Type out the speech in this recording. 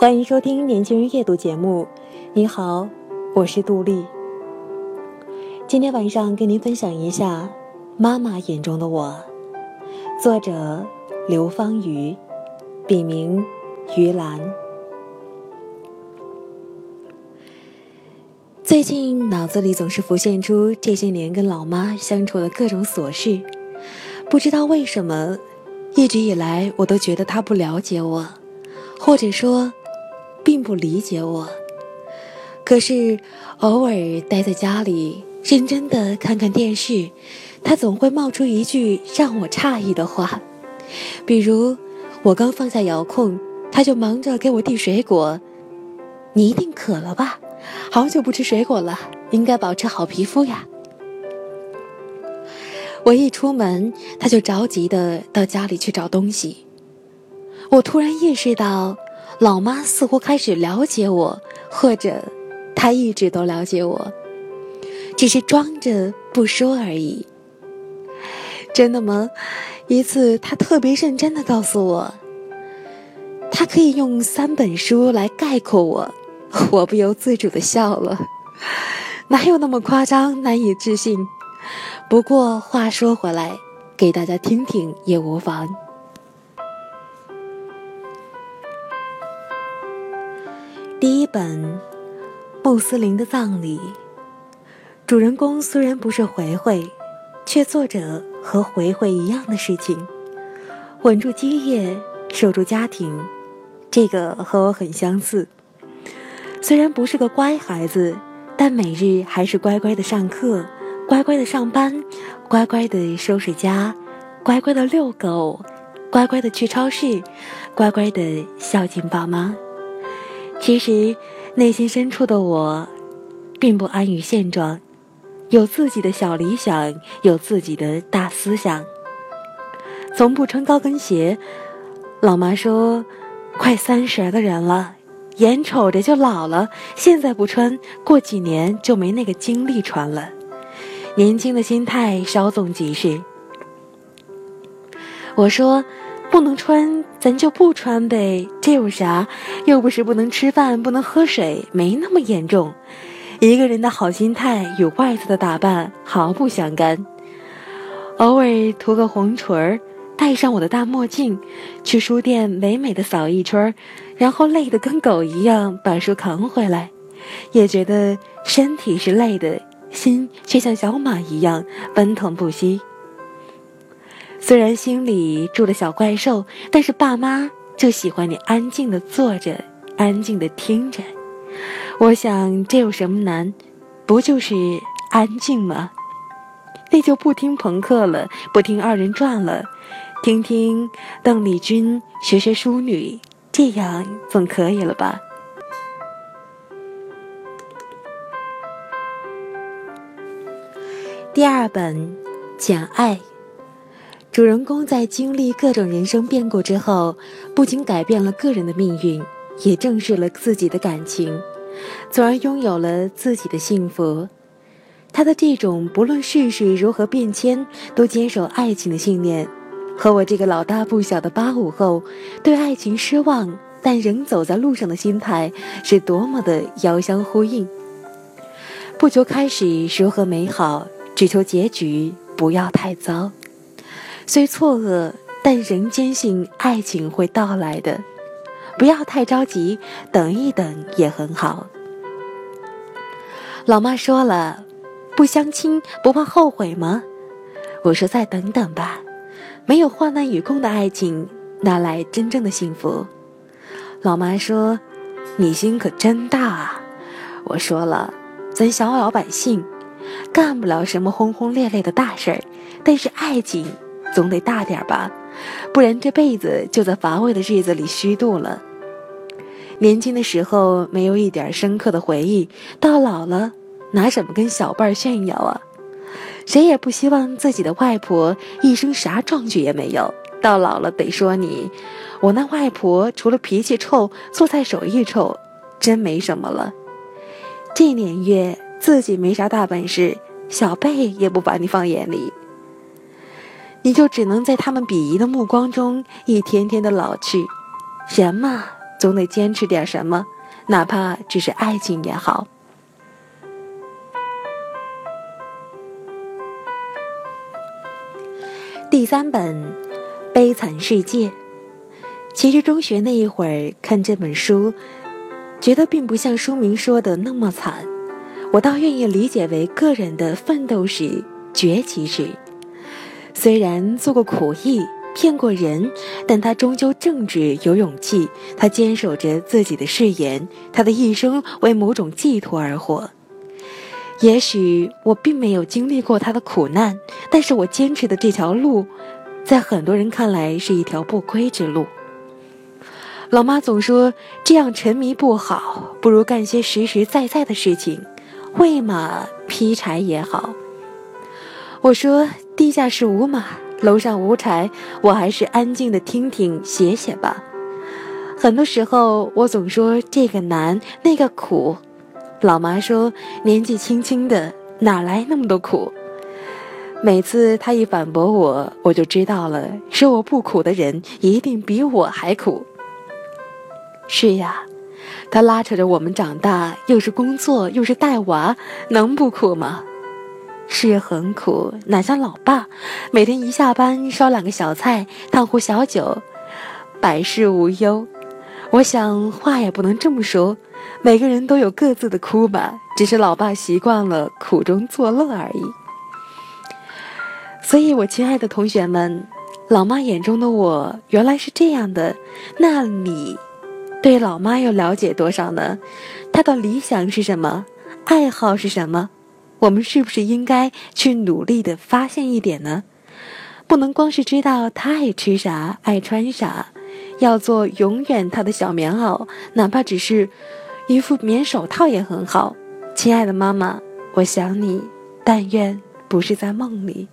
欢迎收听《年轻人夜读》节目。你好，我是杜丽。今天晚上跟您分享一下《妈妈眼中的我》，作者刘芳瑜，笔名于兰。最近脑子里总是浮现出这些年跟老妈相处的各种琐事，不知道为什么，一直以来我都觉得她不了解我，或者说。并不理解我，可是偶尔待在家里，认真的看看电视，他总会冒出一句让我诧异的话，比如我刚放下遥控，他就忙着给我递水果。你一定渴了吧？好久不吃水果了，应该保持好皮肤呀。我一出门，他就着急的到家里去找东西。我突然意识到。老妈似乎开始了解我，或者她一直都了解我，只是装着不说而已。真的吗？一次，她特别认真的告诉我，她可以用三本书来概括我，我不由自主的笑了。哪有那么夸张，难以置信？不过话说回来，给大家听听也无妨。第一本《穆斯林的葬礼》，主人公虽然不是回回，却做着和回回一样的事情，稳住基业，守住家庭。这个和我很相似。虽然不是个乖孩子，但每日还是乖乖的上课，乖乖的上班，乖乖的收拾家，乖乖的遛狗，乖乖的去超市，乖乖的孝敬爸妈。其实，内心深处的我，并不安于现状，有自己的小理想，有自己的大思想。从不穿高跟鞋，老妈说，快三十的人了，眼瞅着就老了，现在不穿，过几年就没那个精力穿了。年轻的心态稍纵即逝。我说。不能穿，咱就不穿呗，这有啥？又不是不能吃饭，不能喝水，没那么严重。一个人的好心态与外在的打扮毫不相干。偶尔涂个红唇儿，戴上我的大墨镜，去书店美美的扫一圈，然后累得跟狗一样把书扛回来，也觉得身体是累的，心却像小马一样奔腾不息。虽然心里住了小怪兽，但是爸妈就喜欢你安静的坐着，安静的听着。我想这有什么难？不就是安静吗？那就不听朋克了，不听二人转了，听听邓丽君，学学淑女，这样总可以了吧？第二本，讲爱。主人公在经历各种人生变故之后，不仅改变了个人的命运，也正视了自己的感情，从而拥有了自己的幸福。他的这种不论世事如何变迁都坚守爱情的信念，和我这个老大不小的八五后对爱情失望但仍走在路上的心态，是多么的遥相呼应。不求开始如何美好，只求结局不要太糟。虽错愕，但仍坚信爱情会到来的。不要太着急，等一等也很好。老妈说了，不相亲不怕后悔吗？我说再等等吧。没有患难与共的爱情，哪来真正的幸福？老妈说，你心可真大啊。我说了，咱小老百姓干不了什么轰轰烈烈的大事儿，但是爱情总得大点吧，不然这辈子就在乏味的日子里虚度了。年轻的时候没有一点深刻的回忆，到老了拿什么跟小辈儿炫耀啊？谁也不希望自己的外婆一生啥壮举也没有，到老了得说你，我那外婆除了脾气臭，做菜手艺臭，真没什么了。这年月自己没啥大本事，小辈也不把你放眼里，你就只能在他们鄙夷的目光中一天天的老去。人嘛。总得坚持点什么，哪怕只是爱情也好。第三本《悲惨世界》，其实中学那一会儿看这本书，觉得并不像书名说的那么惨，我倒愿意理解为个人的奋斗史、崛起史。虽然做过苦役。骗过人，但他终究正直有勇气。他坚守着自己的誓言，他的一生为某种寄托而活。也许我并没有经历过他的苦难，但是我坚持的这条路，在很多人看来是一条不归之路。老妈总说这样沉迷不好，不如干些实实在在的事情，喂马、劈柴也好。我说地下室无马。楼上无柴，我还是安静的听听写写吧。很多时候，我总说这个难那个苦，老妈说年纪轻轻的哪来那么多苦。每次她一反驳我，我就知道了，说我不苦的人一定比我还苦。是呀，他拉扯着我们长大，又是工作又是带娃，能不苦吗？是很苦，哪像老爸，每天一下班烧两个小菜，烫壶小酒，百事无忧。我想话也不能这么说，每个人都有各自的苦吧，只是老爸习惯了苦中作乐而已。所以，我亲爱的同学们，老妈眼中的我原来是这样的，那你对老妈又了解多少呢？她的理想是什么？爱好是什么？我们是不是应该去努力的发现一点呢？不能光是知道他爱吃啥、爱穿啥，要做永远他的小棉袄，哪怕只是一副棉手套也很好。亲爱的妈妈，我想你，但愿不是在梦里。